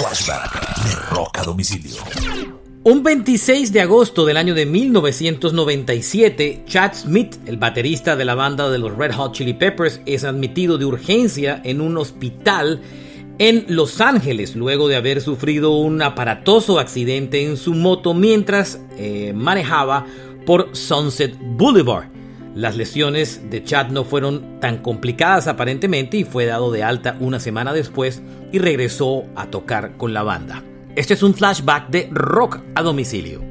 Flashback de Domicilio. Un 26 de agosto del año de 1997, Chad Smith, el baterista de la banda de los Red Hot Chili Peppers, es admitido de urgencia en un hospital en Los Ángeles luego de haber sufrido un aparatoso accidente en su moto mientras eh, manejaba por Sunset Boulevard. Las lesiones de Chad no fueron tan complicadas aparentemente y fue dado de alta una semana después y regresó a tocar con la banda. Este es un flashback de rock a domicilio.